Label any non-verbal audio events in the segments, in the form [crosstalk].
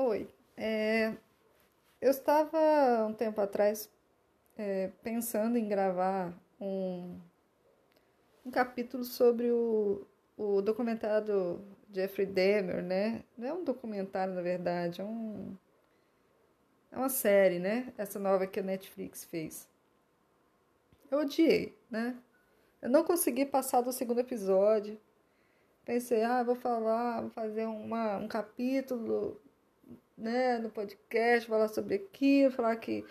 Oi, é, eu estava um tempo atrás é, pensando em gravar um, um capítulo sobre o, o documentário do Jeffrey Dahmer, né? Não é um documentário, na verdade, é, um, é uma série, né? Essa nova que a Netflix fez. Eu odiei, né? Eu não consegui passar do segundo episódio. Pensei, ah, vou falar, vou fazer uma, um capítulo né, no podcast, falar sobre aquilo, falar que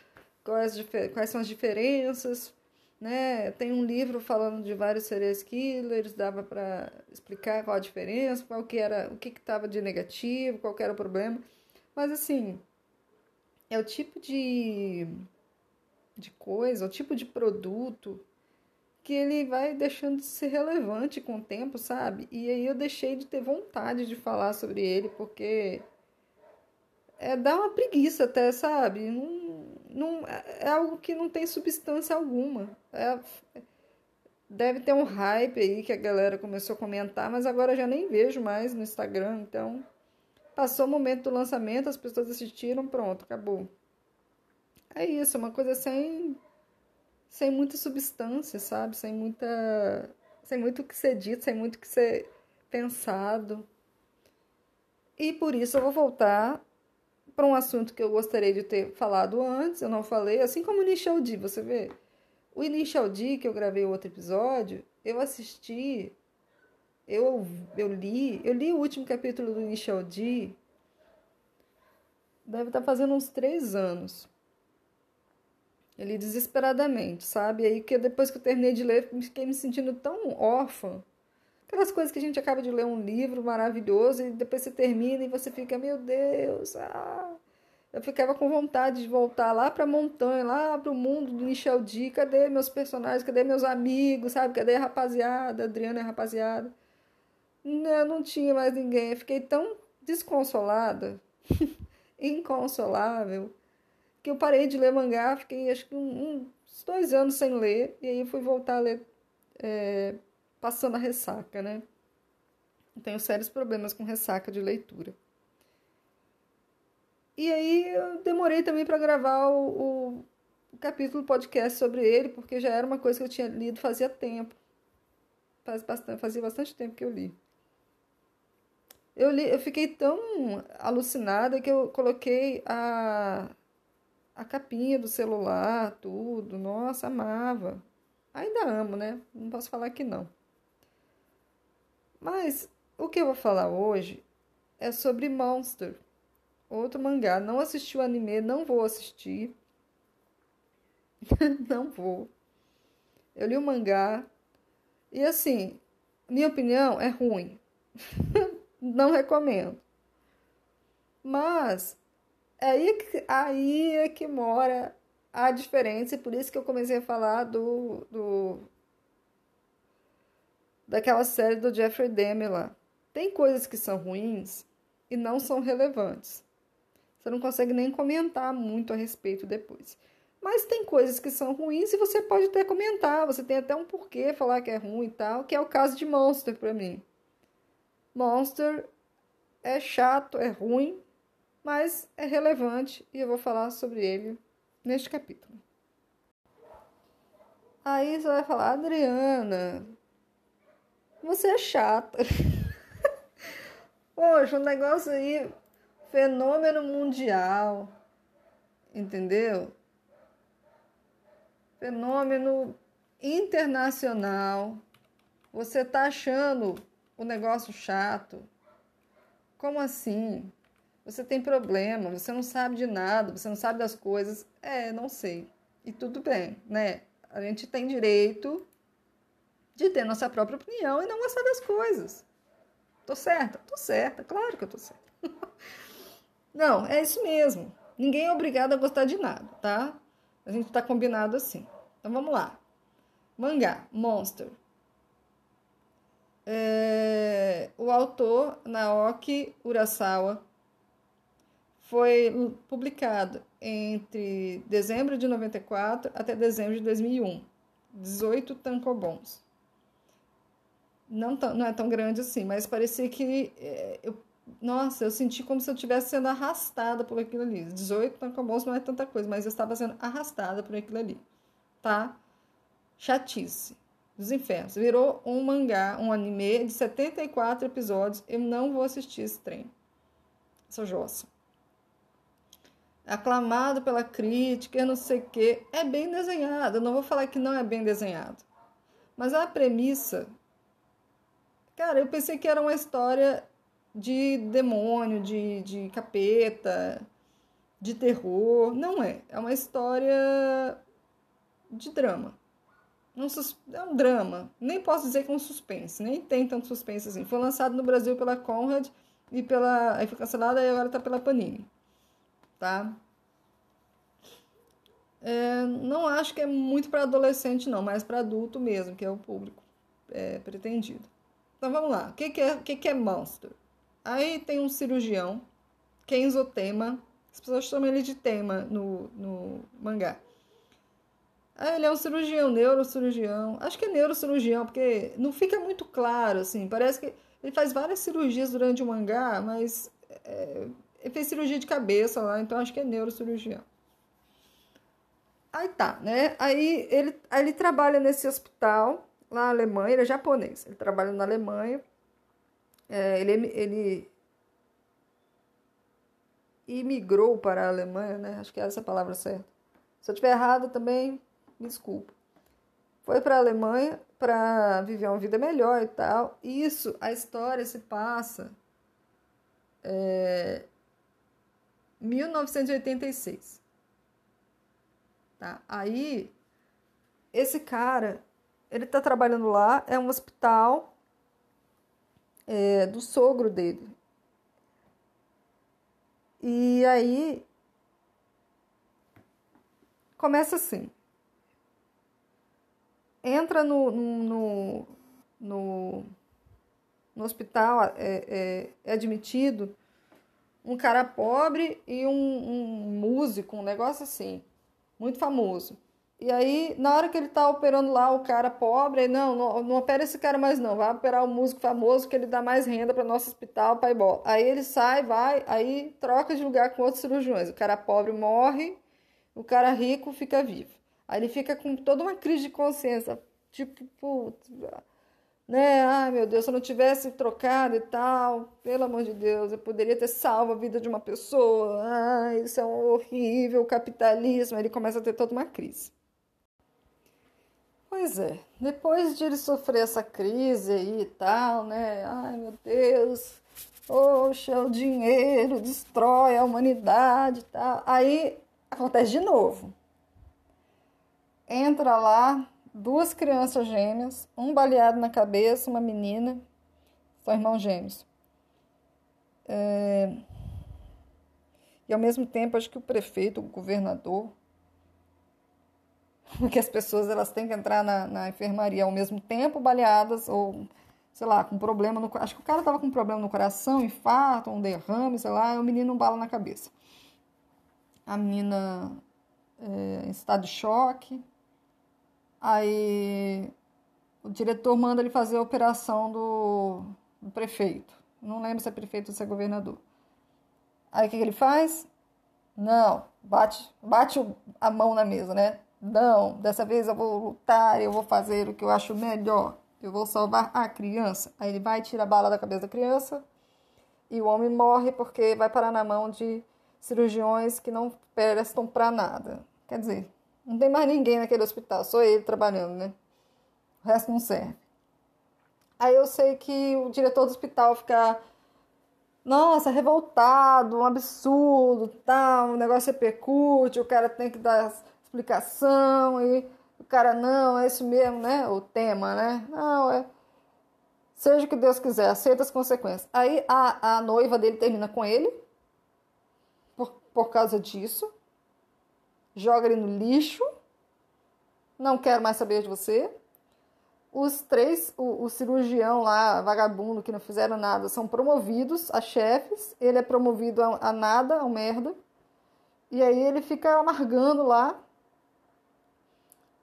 quais, quais são as diferenças, né? Tem um livro falando de vários serial killers, dava para explicar qual a diferença, qual que era, o que estava de negativo, qual era o problema. Mas assim, é o tipo de, de coisa, o tipo de produto que ele vai deixando de ser relevante com o tempo, sabe? E aí eu deixei de ter vontade de falar sobre ele, porque é, dá uma preguiça até, sabe? Não, não, é algo que não tem substância alguma. É, deve ter um hype aí que a galera começou a comentar, mas agora já nem vejo mais no Instagram. Então, passou o momento do lançamento, as pessoas assistiram, pronto, acabou. É isso, uma coisa sem, sem muita substância, sabe? Sem muita. Sem muito o que ser dito, sem muito o que ser pensado. E por isso eu vou voltar para um assunto que eu gostaria de ter falado antes, eu não falei, assim como o Initial D, você vê. O Initial D, que eu gravei outro episódio, eu assisti, eu, eu li, eu li o último capítulo do Initial D, deve estar tá fazendo uns três anos. Eu li desesperadamente, sabe? Aí que depois que eu terminei de ler, fiquei me sentindo tão órfã Aquelas coisas que a gente acaba de ler um livro maravilhoso e depois você termina e você fica, meu Deus, ah. Eu ficava com vontade de voltar lá para a montanha, lá para o mundo do Michel D. Cadê meus personagens? Cadê meus amigos? Sabe? Cadê a rapaziada? A Adriana a rapaziada? Não, não tinha mais ninguém. Eu fiquei tão desconsolada, [laughs] inconsolável, que eu parei de ler mangá. Fiquei acho que uns dois anos sem ler. E aí fui voltar a ler é, passando a ressaca, né? Tenho sérios problemas com ressaca de leitura. E aí eu demorei também para gravar o, o, o, capítulo podcast sobre ele, porque já era uma coisa que eu tinha lido fazia tempo. Faz bastante, fazia bastante tempo que eu li. Eu, li, eu fiquei tão alucinada que eu coloquei a, a capinha do celular, tudo. Nossa, amava. Ainda amo, né? Não posso falar que não. Mas o que eu vou falar hoje é sobre Monster, outro mangá. Não assisti o anime, não vou assistir. [laughs] não vou. Eu li o mangá e assim, minha opinião é ruim. [laughs] não recomendo. Mas é aí que, aí é que mora a diferença e por isso que eu comecei a falar do, do daquela série do Jeffrey Dahmer lá. Tem coisas que são ruins e não são relevantes. Você não consegue nem comentar muito a respeito depois. Mas tem coisas que são ruins e você pode até comentar, você tem até um porquê falar que é ruim e tal, que é o caso de Monster para mim. Monster é chato, é ruim, mas é relevante e eu vou falar sobre ele neste capítulo. Aí você vai falar, Adriana, você é chata. [laughs] Poxa, um negócio aí, fenômeno mundial, entendeu? Fenômeno internacional. Você tá achando o negócio chato? Como assim? Você tem problema, você não sabe de nada, você não sabe das coisas. É, não sei. E tudo bem, né? A gente tem direito de ter nossa própria opinião e não gostar das coisas. Tô certa? Tô certa, claro que eu tô certa. [laughs] não, é isso mesmo. Ninguém é obrigado a gostar de nada, tá? A gente tá combinado assim. Então vamos lá. Mangá, Monster. É, o autor, Naoki Urasawa, foi publicado entre dezembro de 94 até dezembro de 2001. 18 tankobons não, não é tão grande assim, mas parecia que é, eu nossa, eu senti como se eu estivesse sendo arrastada por aquilo ali. 18 no famoso não é tanta coisa, mas eu estava sendo arrastada por aquilo ali. Tá? Chatice. Dos infernos. Virou um mangá, um anime de 74 episódios. Eu não vou assistir esse trem. Essa jossa. Aclamado pela crítica, não sei o quê. É bem desenhado. Eu não vou falar que não é bem desenhado. Mas a premissa. Cara, eu pensei que era uma história de demônio, de, de capeta, de terror. Não é. É uma história de drama. é um drama. Nem posso dizer que é um suspense. Nem tem tanto suspense assim. Foi lançado no Brasil pela Conrad e pela. Aí foi cancelada e agora tá pela Panini. Tá? É, não acho que é muito para adolescente, não, mas para adulto mesmo, que é o público é, pretendido. Então vamos lá. O que, que, é, que, que é Monster? Aí tem um cirurgião, Kenzo Tema. As pessoas chamam ele de Tema no, no mangá. Aí ele é um cirurgião, neurocirurgião. Acho que é neurocirurgião, porque não fica muito claro, assim. Parece que ele faz várias cirurgias durante o mangá, mas é, ele fez cirurgia de cabeça lá, então acho que é neurocirurgião. Aí tá, né? Aí ele, aí ele trabalha nesse hospital na Alemanha, ele é japonês. Ele trabalha na Alemanha é, ele, ele imigrou para a Alemanha, né? Acho que é essa a palavra certa. Se eu estiver errado também, me desculpa. Foi para a Alemanha para viver uma vida melhor e tal. Isso, a história se passa é, 1986. Tá? Aí, esse cara, ele tá trabalhando lá, é um hospital é, do sogro dele. E aí começa assim. Entra no, no, no, no hospital, é, é, é, admitido um cara pobre e um, um músico, um negócio assim, muito famoso. E aí, na hora que ele tá operando lá o cara pobre, não, não, não opera esse cara mais não, vai operar o músico famoso que ele dá mais renda para nosso hospital, pai bola. Aí ele sai, vai, aí troca de lugar com outros cirurgiões. O cara pobre morre, o cara rico fica vivo. Aí ele fica com toda uma crise de consciência, tipo, putz, né? Ai meu Deus, se eu não tivesse trocado e tal, pelo amor de Deus, eu poderia ter salvo a vida de uma pessoa. Ai, isso é um horrível capitalismo. Aí ele começa a ter toda uma crise. Pois é, depois de ele sofrer essa crise aí e tal, né? Ai meu Deus, poxa, o dinheiro destrói a humanidade e tal. Aí acontece de novo. Entra lá duas crianças gêmeas, um baleado na cabeça, uma menina, são irmãos gêmeos. É... E ao mesmo tempo, acho que o prefeito, o governador, [laughs] porque as pessoas elas têm que entrar na, na enfermaria ao mesmo tempo, baleadas ou sei lá, com problema no acho que o cara tava com problema no coração, infarto, um derrame, sei lá, e o menino um bala na cabeça. A menina é, em estado de choque. Aí o diretor manda ele fazer a operação do, do prefeito. Não lembro se é prefeito ou se é governador. Aí o que, que ele faz? Não, bate, bate a mão na mesa, né? Não, dessa vez eu vou lutar, eu vou fazer o que eu acho melhor. Eu vou salvar a criança. Aí ele vai tirar a bala da cabeça da criança e o homem morre porque vai parar na mão de cirurgiões que não prestam para nada. Quer dizer, não tem mais ninguém naquele hospital, só ele trabalhando, né? O resto não serve. Aí eu sei que o diretor do hospital fica, nossa, revoltado, um absurdo, tal, o negócio é percute, o cara tem que dar explicação e o cara, não, é isso mesmo, né? O tema, né? Não, é. Seja o que Deus quiser, aceita as consequências. Aí a, a noiva dele termina com ele por, por causa disso, joga ele no lixo, não quero mais saber de você. Os três, o, o cirurgião lá, vagabundo, que não fizeram nada, são promovidos a chefes, ele é promovido a, a nada, a merda. E aí ele fica amargando lá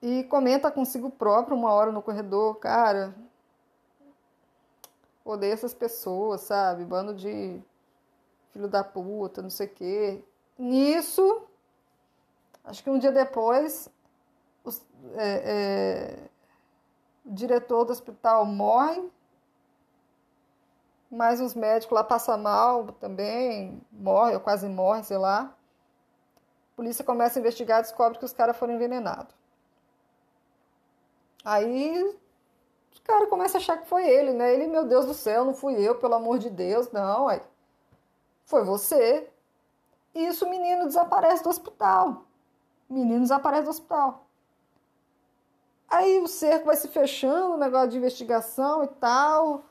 e comenta consigo próprio uma hora no corredor, cara, odeio essas pessoas, sabe? Bando de filho da puta, não sei o quê. Nisso, acho que um dia depois, os, é, é, o diretor do hospital morre, mas os médicos lá passam mal também, morre ou quase morre, sei lá. A polícia começa a investigar e descobre que os caras foram envenenados. Aí os caras começam a achar que foi ele, né? Ele, meu Deus do céu, não fui eu, pelo amor de Deus, não. Aí, foi você. E isso o menino desaparece do hospital. O menino desaparece do hospital. Aí o cerco vai se fechando, o negócio de investigação e tal.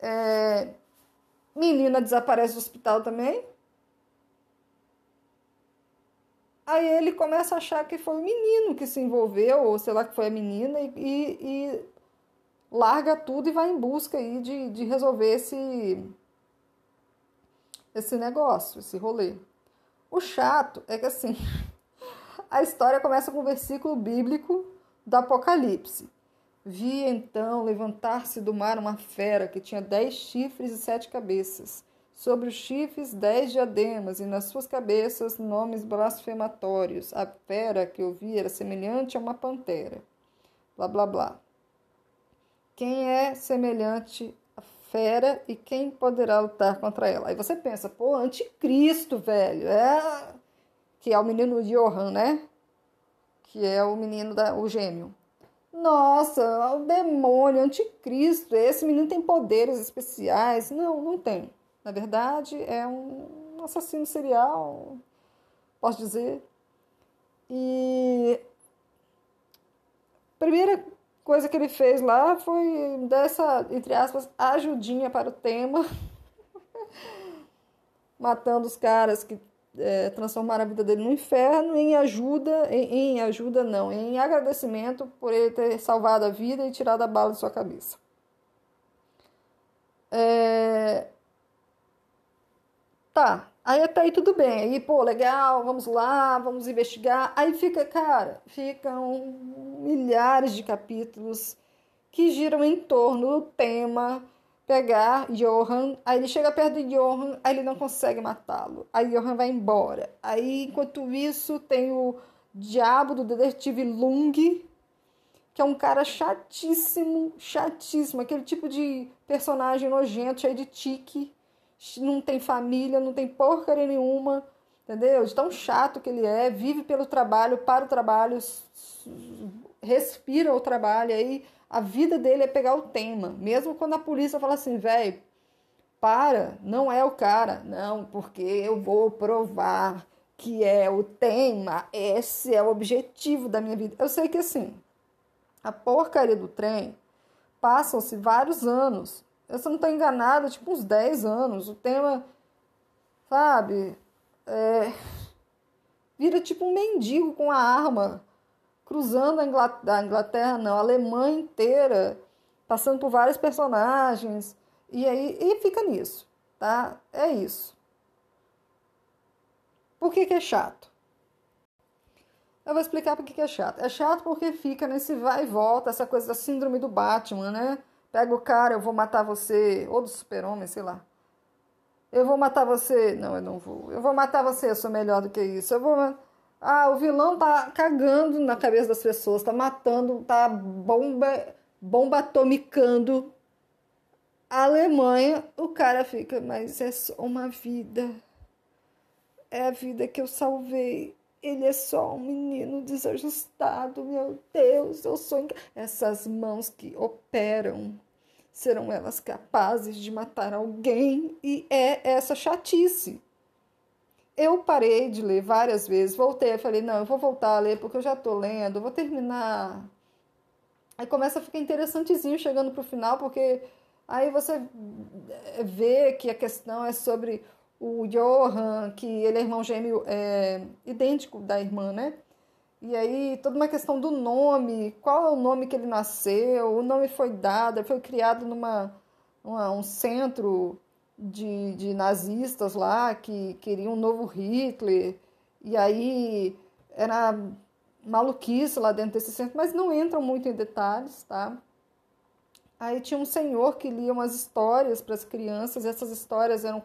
É... Menina desaparece do hospital também. Aí ele começa a achar que foi o menino que se envolveu, ou sei lá que foi a menina, e, e, e larga tudo e vai em busca aí de, de resolver esse, esse negócio, esse rolê. O chato é que assim, [laughs] a história começa com um versículo bíblico do Apocalipse. Vi então levantar-se do mar uma fera que tinha dez chifres e sete cabeças. Sobre os chifres, dez diademas, e nas suas cabeças nomes blasfematórios. A fera que eu vi era semelhante a uma pantera. Blá blá blá. Quem é semelhante à fera e quem poderá lutar contra ela? Aí você pensa, pô, anticristo, velho. É... Que é o menino Johan, né? Que é o menino da o gêmeo. Nossa, o demônio, anticristo. Esse menino tem poderes especiais. Não, não tem. Na verdade, é um assassino serial, posso dizer. E a primeira coisa que ele fez lá foi dessa, entre aspas, ajudinha para o tema, [laughs] matando os caras que é, transformaram a vida dele no inferno em ajuda, em, em ajuda não, em agradecimento por ele ter salvado a vida e tirado a bala de sua cabeça. É, Tá, aí até aí tudo bem. Aí, pô, legal, vamos lá, vamos investigar. Aí fica, cara, ficam milhares de capítulos que giram em torno do tema pegar Johan, aí ele chega perto de Johan, aí ele não consegue matá-lo. Aí Johan vai embora. Aí, enquanto isso, tem o diabo do detetive Lung, que é um cara chatíssimo, chatíssimo, aquele tipo de personagem nojento, cheio de tique não tem família, não tem porcaria nenhuma, entendeu? De tão chato que ele é, vive pelo trabalho, para o trabalho, respira o trabalho, aí a vida dele é pegar o tema. Mesmo quando a polícia fala assim, velho, para, não é o cara. Não, porque eu vou provar que é o tema, esse é o objetivo da minha vida. Eu sei que assim, a porcaria do trem passam-se vários anos eu não estou enganada, tipo uns 10 anos. O tema, sabe, é, vira tipo um mendigo com a arma, cruzando a Inglaterra, a Inglaterra, não, a Alemanha inteira, passando por vários personagens. E aí e fica nisso, tá? É isso. Por que, que é chato? Eu vou explicar por que, que é chato. É chato porque fica nesse vai e volta, essa coisa da síndrome do Batman, né? Pega o cara, eu vou matar você. Ou do super-homem, sei lá. Eu vou matar você. Não, eu não vou. Eu vou matar você, eu sou melhor do que isso. Eu vou. Ah, o vilão tá cagando na cabeça das pessoas, tá matando, tá bomba, bomba atomicando a Alemanha. O cara fica, mas é só uma vida. É a vida que eu salvei. Ele é só um menino desajustado, meu Deus, eu sou. Essas mãos que operam, serão elas capazes de matar alguém? E é essa chatice. Eu parei de ler várias vezes, voltei, falei, não, eu vou voltar a ler porque eu já estou lendo, vou terminar. Aí começa a ficar interessantezinho chegando para o final, porque aí você vê que a questão é sobre o Johan, que ele é irmão gêmeo é, idêntico da irmã, né? E aí, toda uma questão do nome, qual é o nome que ele nasceu, o nome foi dado, foi criado numa uma, um centro de, de nazistas lá que queriam um novo Hitler, e aí era maluquice lá dentro desse centro, mas não entram muito em detalhes, tá? Aí tinha um senhor que lia umas histórias para as crianças, e essas histórias eram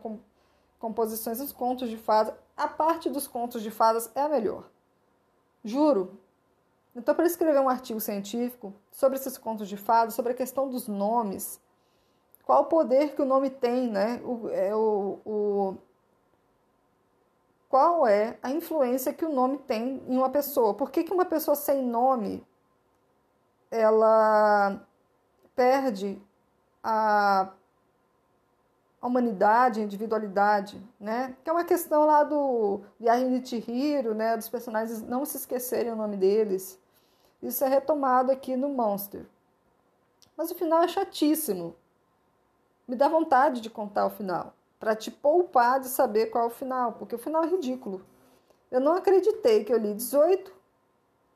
composições dos contos de fadas. A parte dos contos de fadas é a melhor. Juro. Eu estou para escrever um artigo científico sobre esses contos de fadas, sobre a questão dos nomes. Qual o poder que o nome tem, né? O, é, o, o, qual é a influência que o nome tem em uma pessoa? Por que, que uma pessoa sem nome ela perde a a humanidade, a individualidade, né? Que é uma questão lá do Viagem de Chihiro, né? Dos personagens não se esquecerem o nome deles. Isso é retomado aqui no Monster. Mas o final é chatíssimo. Me dá vontade de contar o final, para te poupar de saber qual é o final, porque o final é ridículo. Eu não acreditei que eu li 18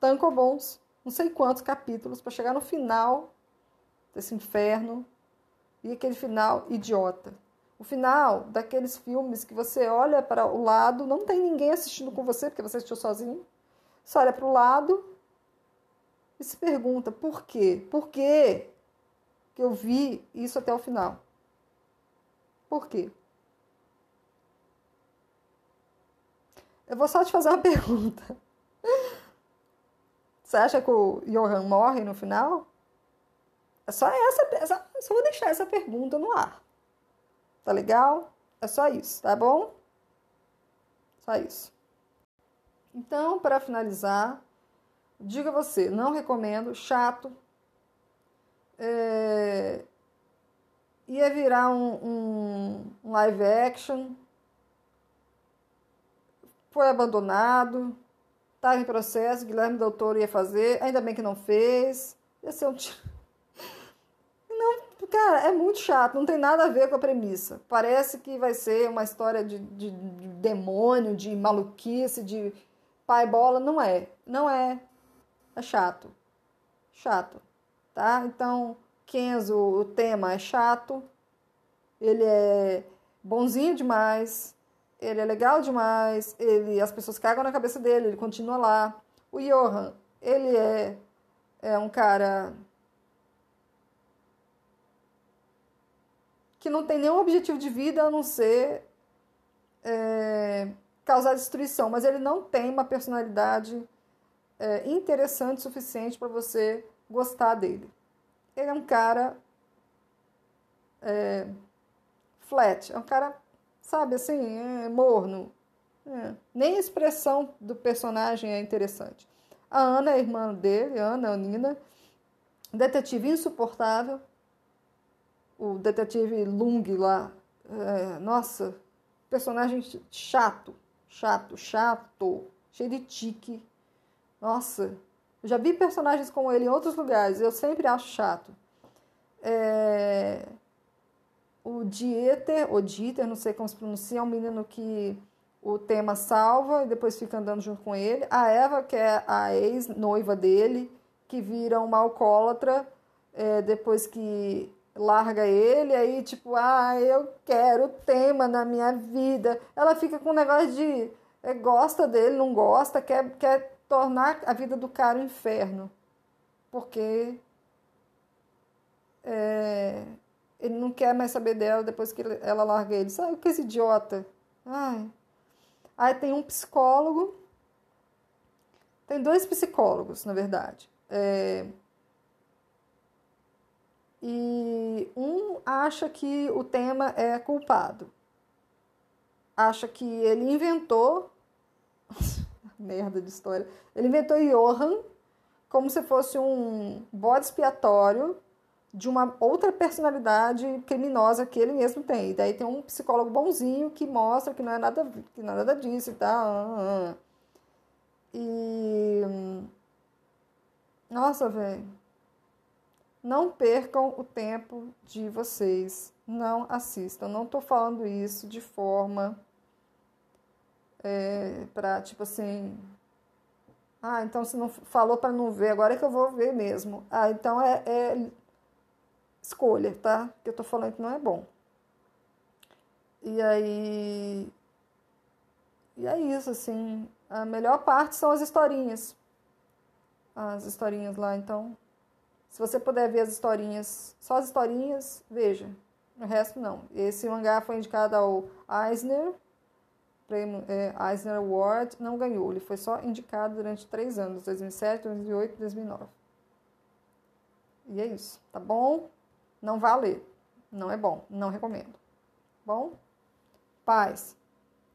tankobons, não sei quantos capítulos, para chegar no final desse inferno e aquele final idiota. O final daqueles filmes que você olha para o lado, não tem ninguém assistindo com você, porque você assistiu sozinho. Você olha para o lado e se pergunta por quê? Por quê que eu vi isso até o final? Por quê? Eu vou só te fazer uma [laughs] pergunta. Você acha que o Johan morre no final? É só essa, essa só vou deixar essa pergunta no ar. Tá legal? É só isso, tá bom? Só isso. Então, para finalizar, diga você, não recomendo, chato. É... Ia virar um, um, live action. Foi abandonado. Estava em processo, Guilherme Doutor ia fazer, ainda bem que não fez. Ia ser um Cara, é muito chato, não tem nada a ver com a premissa. Parece que vai ser uma história de, de, de demônio, de maluquice, de pai bola. Não é. Não é. É chato. Chato. Tá? Então, Kenzo, o tema é chato. Ele é bonzinho demais. Ele é legal demais. Ele, as pessoas cagam na cabeça dele, ele continua lá. O Johan, ele é, é um cara que não tem nenhum objetivo de vida a não ser é, causar destruição, mas ele não tem uma personalidade é, interessante o suficiente para você gostar dele. Ele é um cara é, flat, é um cara, sabe, assim, é, morno. É. Nem a expressão do personagem é interessante. A Ana é a irmã dele, Ana, a Nina, detetive insuportável, o detetive Lung lá. É, nossa, personagem chato, chato, chato, cheio de tique. Nossa, já vi personagens como ele em outros lugares, eu sempre acho chato. É, o Dieter, ou Dieter, não sei como se pronuncia, é um menino que o tema salva e depois fica andando junto com ele. A Eva, que é a ex-noiva dele, que vira uma alcoólatra é, depois que larga ele, aí tipo, ah, eu quero tema na minha vida. Ela fica com um negócio de é, gosta dele, não gosta, quer, quer tornar a vida do cara um inferno. Porque é, ele não quer mais saber dela depois que ela larga ele. Sabe que esse idiota? Ai. Aí tem um psicólogo. Tem dois psicólogos, na verdade. É, e um acha que o tema é culpado. Acha que ele inventou. [laughs] Merda de história. Ele inventou Johan como se fosse um bode expiatório de uma outra personalidade criminosa que ele mesmo tem. E daí tem um psicólogo bonzinho que mostra que não é nada, que não é nada disso e tal. E. Nossa, velho. Não percam o tempo de vocês. Não assistam. Não estou falando isso de forma é, para tipo assim. Ah, então se não falou para não ver, agora é que eu vou ver mesmo. Ah, então é, é escolha, tá? Que eu tô falando que não é bom. E aí. E é isso, assim. A melhor parte são as historinhas. As historinhas lá, então se você puder ver as historinhas, só as historinhas, veja. O resto não. Esse mangá foi indicado ao Eisner, prêmio é, Eisner Award, não ganhou. Ele foi só indicado durante três anos, 2007, 2008 e 2009. E é isso, tá bom? Não vale. Não é bom, não recomendo. Bom? Paz.